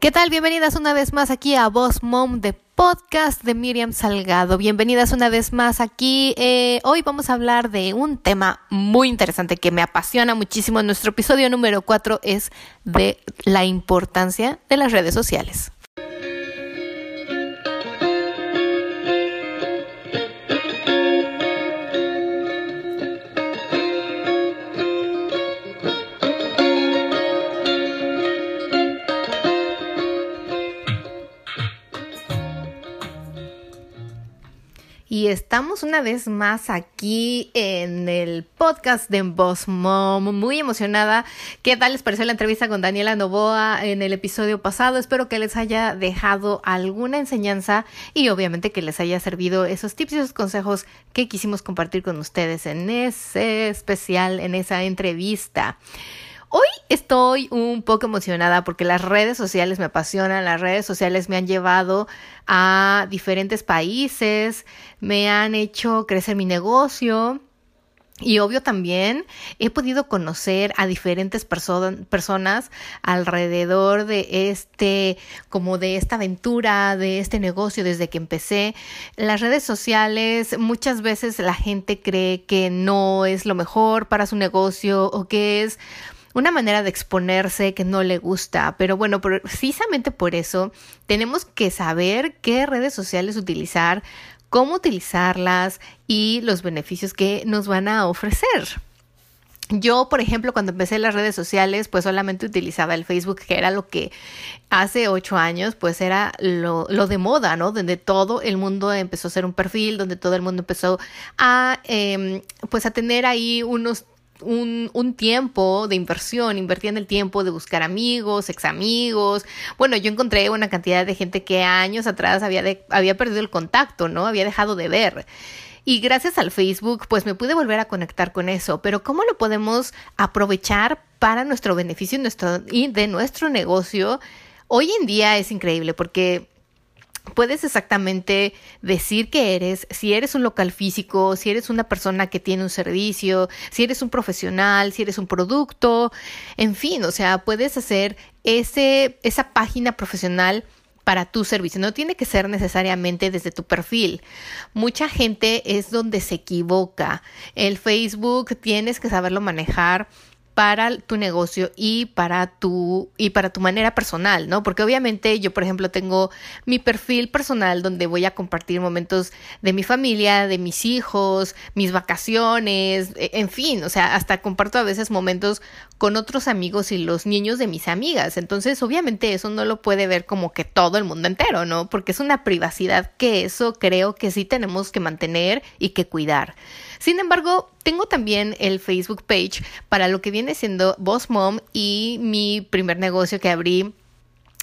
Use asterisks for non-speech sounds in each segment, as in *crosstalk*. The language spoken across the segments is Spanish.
¿Qué tal? Bienvenidas una vez más aquí a Boss Mom de podcast de Miriam Salgado. Bienvenidas una vez más aquí. Eh, hoy vamos a hablar de un tema muy interesante que me apasiona muchísimo. Nuestro episodio número 4 es de la importancia de las redes sociales. Y estamos una vez más aquí en el podcast de Boss Mom. Muy emocionada. ¿Qué tal les pareció la entrevista con Daniela Novoa en el episodio pasado? Espero que les haya dejado alguna enseñanza y obviamente que les haya servido esos tips y esos consejos que quisimos compartir con ustedes en ese especial, en esa entrevista. Hoy estoy un poco emocionada porque las redes sociales me apasionan, las redes sociales me han llevado a diferentes países, me han hecho crecer mi negocio. Y obvio también he podido conocer a diferentes personas alrededor de este, como de esta aventura, de este negocio desde que empecé. Las redes sociales, muchas veces la gente cree que no es lo mejor para su negocio o que es una manera de exponerse que no le gusta, pero bueno, precisamente por eso tenemos que saber qué redes sociales utilizar, cómo utilizarlas y los beneficios que nos van a ofrecer. Yo, por ejemplo, cuando empecé las redes sociales, pues solamente utilizaba el Facebook, que era lo que hace ocho años, pues era lo, lo de moda, ¿no? Donde todo el mundo empezó a hacer un perfil, donde todo el mundo empezó a, eh, pues a tener ahí unos un, un, tiempo de inversión, invertí en el tiempo de buscar amigos, ex amigos. Bueno, yo encontré una cantidad de gente que años atrás había, había perdido el contacto, ¿no? Había dejado de ver. Y gracias al Facebook, pues me pude volver a conectar con eso. Pero ¿cómo lo podemos aprovechar para nuestro beneficio nuestro, y de nuestro negocio? Hoy en día es increíble porque puedes exactamente decir que eres, si eres un local físico, si eres una persona que tiene un servicio, si eres un profesional, si eres un producto, en fin, o sea, puedes hacer ese, esa página profesional para tu servicio. No tiene que ser necesariamente desde tu perfil. Mucha gente es donde se equivoca. El Facebook tienes que saberlo manejar para tu negocio y para tu y para tu manera personal, ¿no? Porque obviamente yo, por ejemplo, tengo mi perfil personal donde voy a compartir momentos de mi familia, de mis hijos, mis vacaciones, e, en fin, o sea, hasta comparto a veces momentos con otros amigos y los niños de mis amigas. Entonces, obviamente eso no lo puede ver como que todo el mundo entero, ¿no? Porque es una privacidad que eso creo que sí tenemos que mantener y que cuidar. Sin embargo, tengo también el Facebook page para lo que viene siendo Boss Mom y mi primer negocio que abrí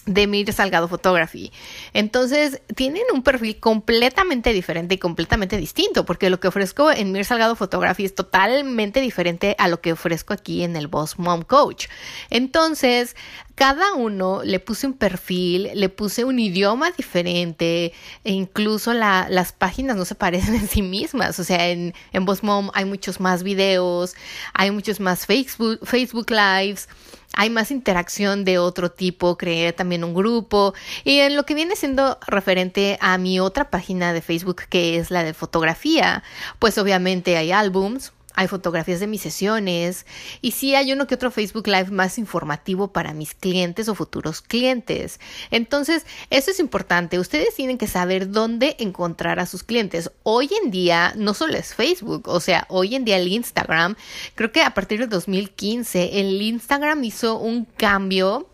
de Mir Salgado Photography. Entonces, tienen un perfil completamente diferente y completamente distinto, porque lo que ofrezco en Mir Salgado Photography es totalmente diferente a lo que ofrezco aquí en el Boss Mom Coach. Entonces, cada uno le puse un perfil, le puse un idioma diferente, e incluso las páginas no se parecen en sí mismas. O sea, en, en Boss Mom hay muchos más videos, hay muchos más Facebook, Facebook Lives hay más interacción de otro tipo, creé también un grupo. Y en lo que viene siendo referente a mi otra página de Facebook que es la de fotografía, pues obviamente hay álbums, hay fotografías de mis sesiones y sí hay uno que otro Facebook Live más informativo para mis clientes o futuros clientes. Entonces, eso es importante. Ustedes tienen que saber dónde encontrar a sus clientes. Hoy en día no solo es Facebook, o sea, hoy en día el Instagram, creo que a partir de 2015 el Instagram hizo un cambio,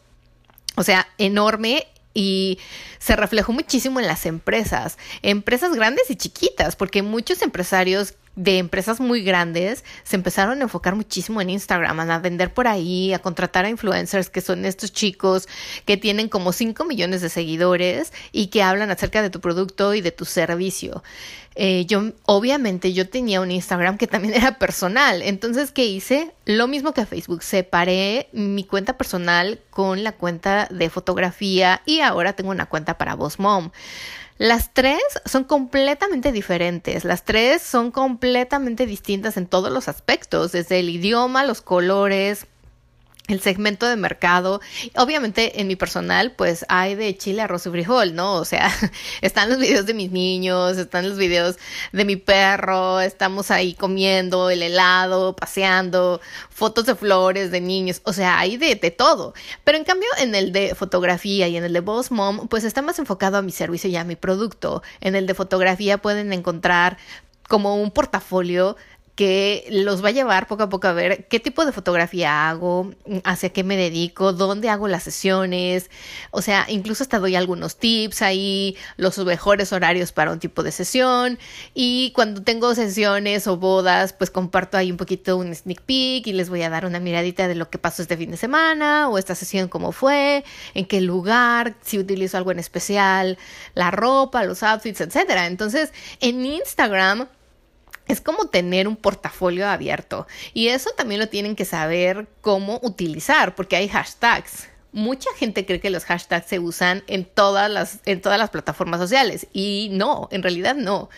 o sea, enorme y se reflejó muchísimo en las empresas, empresas grandes y chiquitas, porque muchos empresarios de empresas muy grandes se empezaron a enfocar muchísimo en Instagram, a vender por ahí, a contratar a influencers que son estos chicos que tienen como 5 millones de seguidores y que hablan acerca de tu producto y de tu servicio. Eh, yo, obviamente, yo tenía un Instagram que también *laughs* era personal. Entonces, ¿qué hice? Lo mismo que Facebook. Separé mi cuenta personal con la cuenta de fotografía y ahora tengo una cuenta para Boss Mom. Las tres son completamente diferentes, las tres son completamente distintas en todos los aspectos, desde el idioma, los colores, el segmento de mercado. Obviamente en mi personal, pues hay de chile, arroz y frijol, ¿no? O sea, *laughs* están los videos de mis niños, están los videos de mi perro, estamos ahí comiendo el helado, paseando, fotos de flores de niños, o sea, hay de, de todo. Pero en cambio en el de fotografía y en el de Boss Mom, pues está más enfocado a mi servicio y a mi producto. En el de fotografía pueden encontrar como un portafolio que los va a llevar poco a poco a ver qué tipo de fotografía hago, hacia qué me dedico, dónde hago las sesiones, o sea, incluso hasta doy algunos tips ahí, los mejores horarios para un tipo de sesión y cuando tengo sesiones o bodas, pues comparto ahí un poquito un sneak peek y les voy a dar una miradita de lo que pasó este fin de semana o esta sesión cómo fue, en qué lugar, si utilizo algo en especial, la ropa, los outfits, etcétera. Entonces, en Instagram es como tener un portafolio abierto y eso también lo tienen que saber cómo utilizar porque hay hashtags. Mucha gente cree que los hashtags se usan en todas las, en todas las plataformas sociales y no, en realidad no.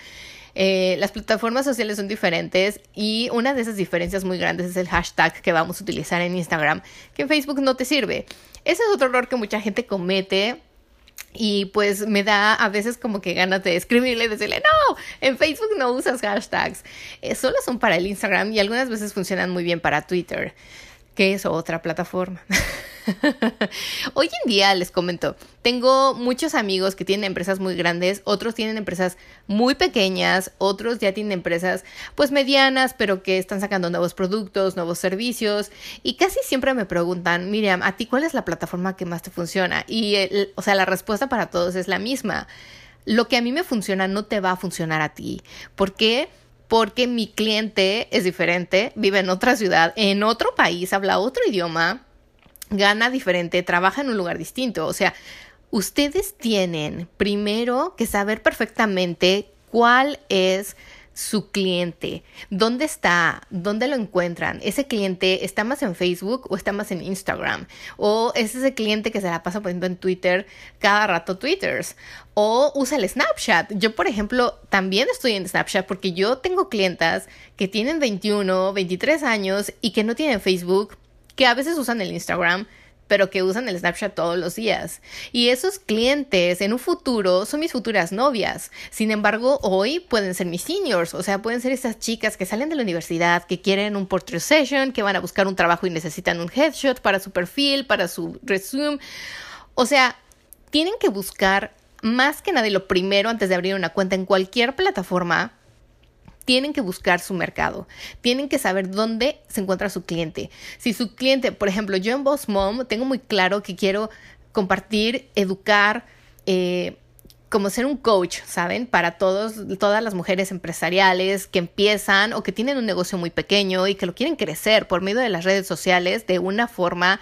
Eh, las plataformas sociales son diferentes y una de esas diferencias muy grandes es el hashtag que vamos a utilizar en Instagram, que en Facebook no te sirve. Ese es otro error que mucha gente comete y pues me da a veces como que ganas de escribirle y decirle, no, en Facebook no usas hashtags, eh, solo son para el Instagram y algunas veces funcionan muy bien para Twitter, que es otra plataforma. *laughs* *laughs* Hoy en día les comento, tengo muchos amigos que tienen empresas muy grandes, otros tienen empresas muy pequeñas, otros ya tienen empresas pues medianas, pero que están sacando nuevos productos, nuevos servicios y casi siempre me preguntan, Miriam, ¿a ti cuál es la plataforma que más te funciona? Y o sea, la respuesta para todos es la misma. Lo que a mí me funciona no te va a funcionar a ti. ¿Por qué? Porque mi cliente es diferente, vive en otra ciudad, en otro país, habla otro idioma gana diferente, trabaja en un lugar distinto. O sea, ustedes tienen primero que saber perfectamente cuál es su cliente, dónde está, dónde lo encuentran. Ese cliente está más en Facebook o está más en Instagram. O es ese cliente que se la pasa poniendo en Twitter cada rato Twitters. O usa el Snapchat. Yo, por ejemplo, también estoy en Snapchat porque yo tengo clientas que tienen 21, 23 años y que no tienen Facebook que a veces usan el Instagram, pero que usan el Snapchat todos los días. Y esos clientes en un futuro son mis futuras novias. Sin embargo, hoy pueden ser mis seniors, o sea, pueden ser esas chicas que salen de la universidad, que quieren un portrait session, que van a buscar un trabajo y necesitan un headshot para su perfil, para su resume. O sea, tienen que buscar más que nada lo primero antes de abrir una cuenta en cualquier plataforma tienen que buscar su mercado, tienen que saber dónde se encuentra su cliente. Si su cliente, por ejemplo, yo en Boss Mom tengo muy claro que quiero compartir, educar, eh, como ser un coach, ¿saben? Para todos, todas las mujeres empresariales que empiezan o que tienen un negocio muy pequeño y que lo quieren crecer por medio de las redes sociales de una forma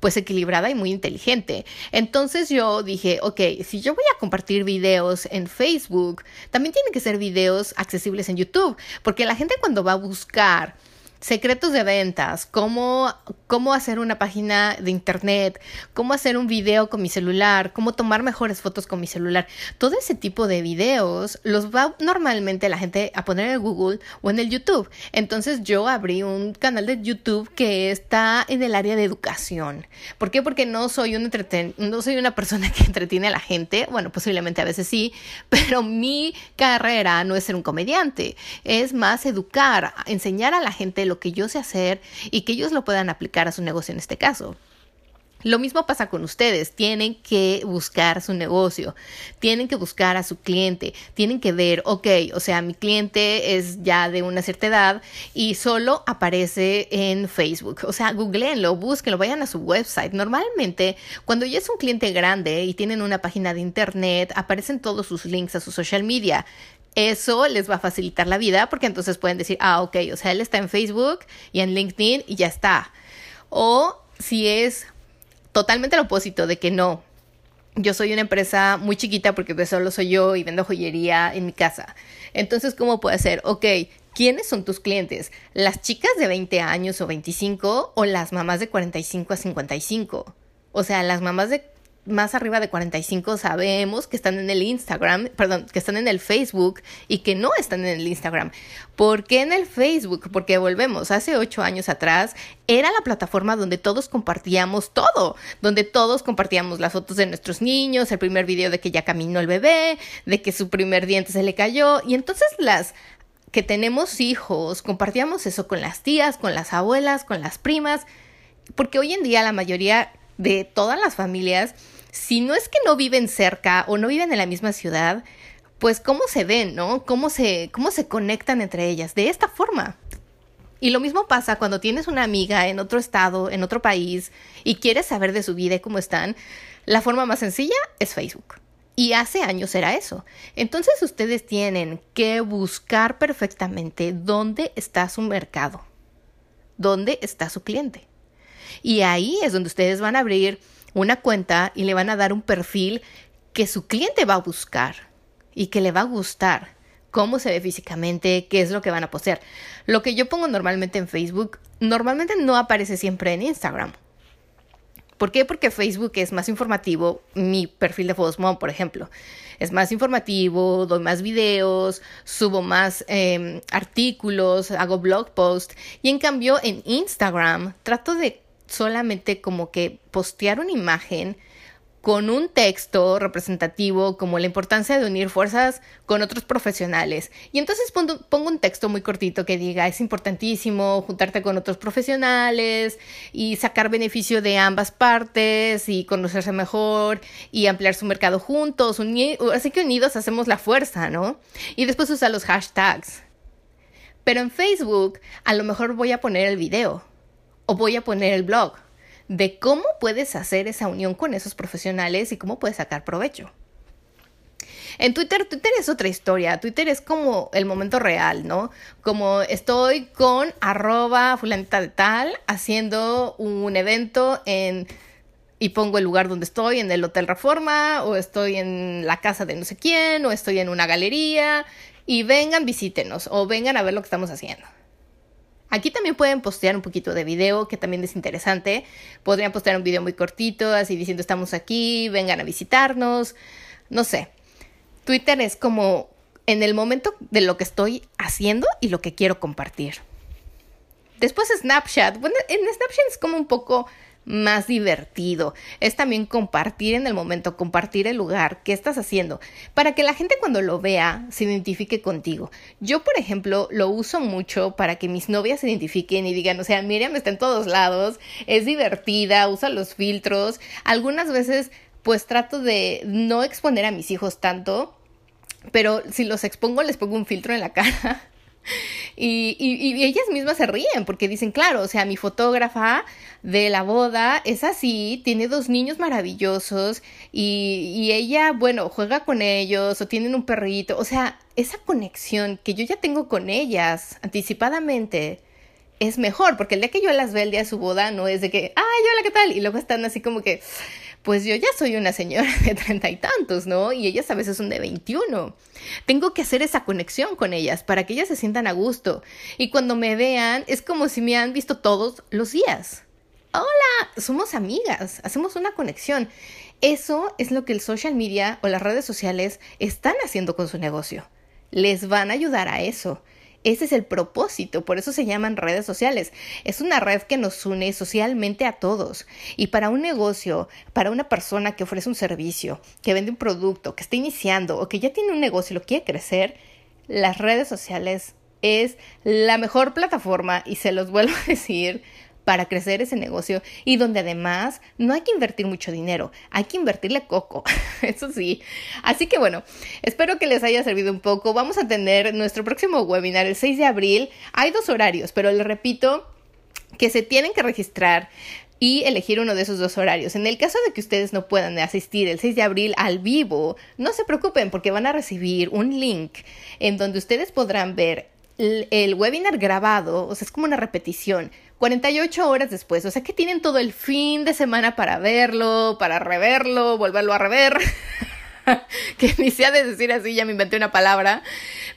pues equilibrada y muy inteligente. Entonces yo dije, ok, si yo voy a compartir videos en Facebook, también tienen que ser videos accesibles en YouTube, porque la gente cuando va a buscar secretos de ventas, cómo, cómo hacer una página de internet, cómo hacer un video con mi celular, cómo tomar mejores fotos con mi celular. Todo ese tipo de videos los va normalmente la gente a poner en Google o en el YouTube. Entonces yo abrí un canal de YouTube que está en el área de educación. ¿Por qué? Porque no soy un entreten no soy una persona *laughs* que entretiene a la gente. Bueno, posiblemente a veces sí, *laughs* pero mi carrera no es ser un comediante, es más educar, enseñar a la gente lo que yo sé hacer y que ellos lo puedan aplicar a su negocio en este caso. Lo mismo pasa con ustedes, tienen que buscar su negocio, tienen que buscar a su cliente, tienen que ver, ok, o sea, mi cliente es ya de una cierta edad y solo aparece en Facebook, o sea, googleenlo, búsquenlo, vayan a su website. Normalmente, cuando ya es un cliente grande y tienen una página de internet, aparecen todos sus links a su social media eso les va a facilitar la vida porque entonces pueden decir, ah, ok, o sea, él está en Facebook y en LinkedIn y ya está. O si es totalmente lo opuesto de que no, yo soy una empresa muy chiquita porque solo soy yo y vendo joyería en mi casa. Entonces, ¿cómo puede ser? Ok, ¿quiénes son tus clientes? ¿Las chicas de 20 años o 25 o las mamás de 45 a 55? O sea, las mamás de más arriba de 45 sabemos que están en el Instagram, perdón, que están en el Facebook y que no están en el Instagram. ¿Por qué en el Facebook? Porque volvemos, hace ocho años atrás era la plataforma donde todos compartíamos todo, donde todos compartíamos las fotos de nuestros niños, el primer video de que ya caminó el bebé, de que su primer diente se le cayó y entonces las que tenemos hijos, compartíamos eso con las tías, con las abuelas, con las primas, porque hoy en día la mayoría de todas las familias, si no es que no viven cerca o no viven en la misma ciudad, pues cómo se ven, ¿no? Cómo se, cómo se conectan entre ellas, de esta forma. Y lo mismo pasa cuando tienes una amiga en otro estado, en otro país, y quieres saber de su vida y cómo están. La forma más sencilla es Facebook. Y hace años era eso. Entonces ustedes tienen que buscar perfectamente dónde está su mercado, dónde está su cliente. Y ahí es donde ustedes van a abrir una cuenta y le van a dar un perfil que su cliente va a buscar y que le va a gustar. Cómo se ve físicamente, qué es lo que van a postear. Lo que yo pongo normalmente en Facebook, normalmente no aparece siempre en Instagram. ¿Por qué? Porque Facebook es más informativo. Mi perfil de Fotos por ejemplo, es más informativo, doy más videos, subo más em, artículos, hago blog posts. Y en cambio, en Instagram trato de solamente como que postear una imagen con un texto representativo como la importancia de unir fuerzas con otros profesionales. Y entonces pongo, un texto muy cortito que diga, es importantísimo juntarte con otros profesionales y sacar beneficio de ambas partes y conocerse mejor y ampliar su mercado juntos. así que unidos hacemos la fuerza, ¿no? Y después usa los hashtags. Pero en Facebook a lo mejor voy a poner el video o voy a poner el blog de cómo puedes hacer esa unión con esos profesionales y cómo puedes sacar provecho. En Twitter, Twitter es otra historia. Twitter es como el momento real, ¿no? Como estoy con arroba fulanita de tal haciendo un evento en y pongo el lugar donde estoy, en el Hotel Reforma, o estoy en la casa de no sé quién, o estoy en una galería, y vengan, visítenos, o vengan a ver lo que estamos haciendo. Aquí también pueden postear un poquito de video, que también es interesante. Podrían postear un video muy cortito, así diciendo estamos aquí, vengan a visitarnos. No sé. Twitter es como en el momento de lo que estoy haciendo y lo que quiero compartir. Después Snapchat. Bueno, en Snapchat es como un poco más divertido. Es también compartir en el momento, compartir el lugar, qué estás haciendo, para que la gente cuando lo vea se identifique contigo. Yo, por ejemplo, lo uso mucho para que mis novias se identifiquen y digan, o sea, Miriam está en todos lados, es divertida, usa los filtros. Algunas veces, pues trato de no exponer a mis hijos tanto, pero si los expongo, les pongo un filtro en la cara *laughs* y, y, ellas mismas se ríen porque dicen, claro, o sea, mi fotógrafa de la boda es así, tiene dos niños maravillosos y, y ella, bueno, juega con ellos o tienen un perrito, o sea, esa conexión que yo ya tengo con ellas anticipadamente es mejor, porque el día que yo las veo el día de su boda no es de que, ay, hola, ¿qué tal? Y luego están así como que, pues yo ya soy una señora *laughs* de treinta y tantos, ¿no? Y ellas a veces son de veintiuno. Tengo que hacer esa conexión con ellas para que ellas se sientan a gusto. Y cuando me vean, es como si me han visto todos los días. Hola, somos amigas, hacemos una conexión. Eso es lo que el social media o las redes sociales están haciendo con su negocio. Les van a ayudar a eso. Ese es el propósito, por eso se llaman redes sociales. Es una red que nos une socialmente a todos. Y para un negocio, para una persona que ofrece un servicio, que vende un producto, que está iniciando o que ya tiene un negocio y lo quiere crecer, las redes sociales es la mejor plataforma y se los vuelvo a *laughs* decir para crecer ese negocio y donde además no hay que invertir mucho dinero, hay que invertirle coco, *laughs* eso sí. Así que bueno, espero que les haya servido un poco. Vamos a tener nuestro próximo webinar el 6 de abril. Hay dos horarios, pero les repito que se tienen que registrar y elegir uno de esos dos horarios. En el caso de que ustedes no puedan asistir el 6 de abril al vivo, no se preocupen porque van a recibir un link en donde ustedes podrán ver el, webinar grabado, o sea, es como una repetición, 48 horas después, o sea que tienen todo el fin de semana para verlo, para reverlo, volverlo a rever. *laughs* *laughs* que ni sea de decir así, ya me inventé una palabra,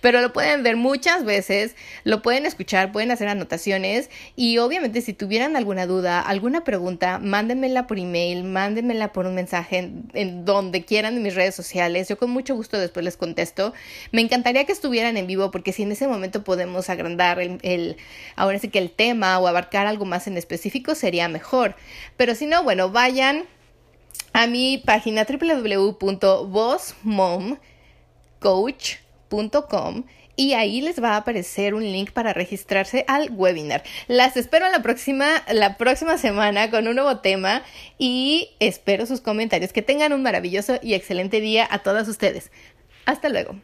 pero lo pueden ver muchas veces, lo pueden escuchar, pueden hacer anotaciones y obviamente si tuvieran alguna duda, alguna pregunta, mándenmela por email, mándenmela por un mensaje en, donde quieran en mis redes sociales, yo con mucho gusto después les contesto. Me encantaría que estuvieran en vivo porque si en ese momento podemos agrandar el, el ahora sí que el tema o abarcar algo más en específico sería mejor, pero si no, bueno, vayan a mi página www.bossmomcoach.com y ahí les va a aparecer un link para registrarse al webinar. Las espero la próxima, la próxima semana con un nuevo tema y espero sus comentarios. Que tengan un maravilloso y excelente día a todas ustedes. Hasta luego.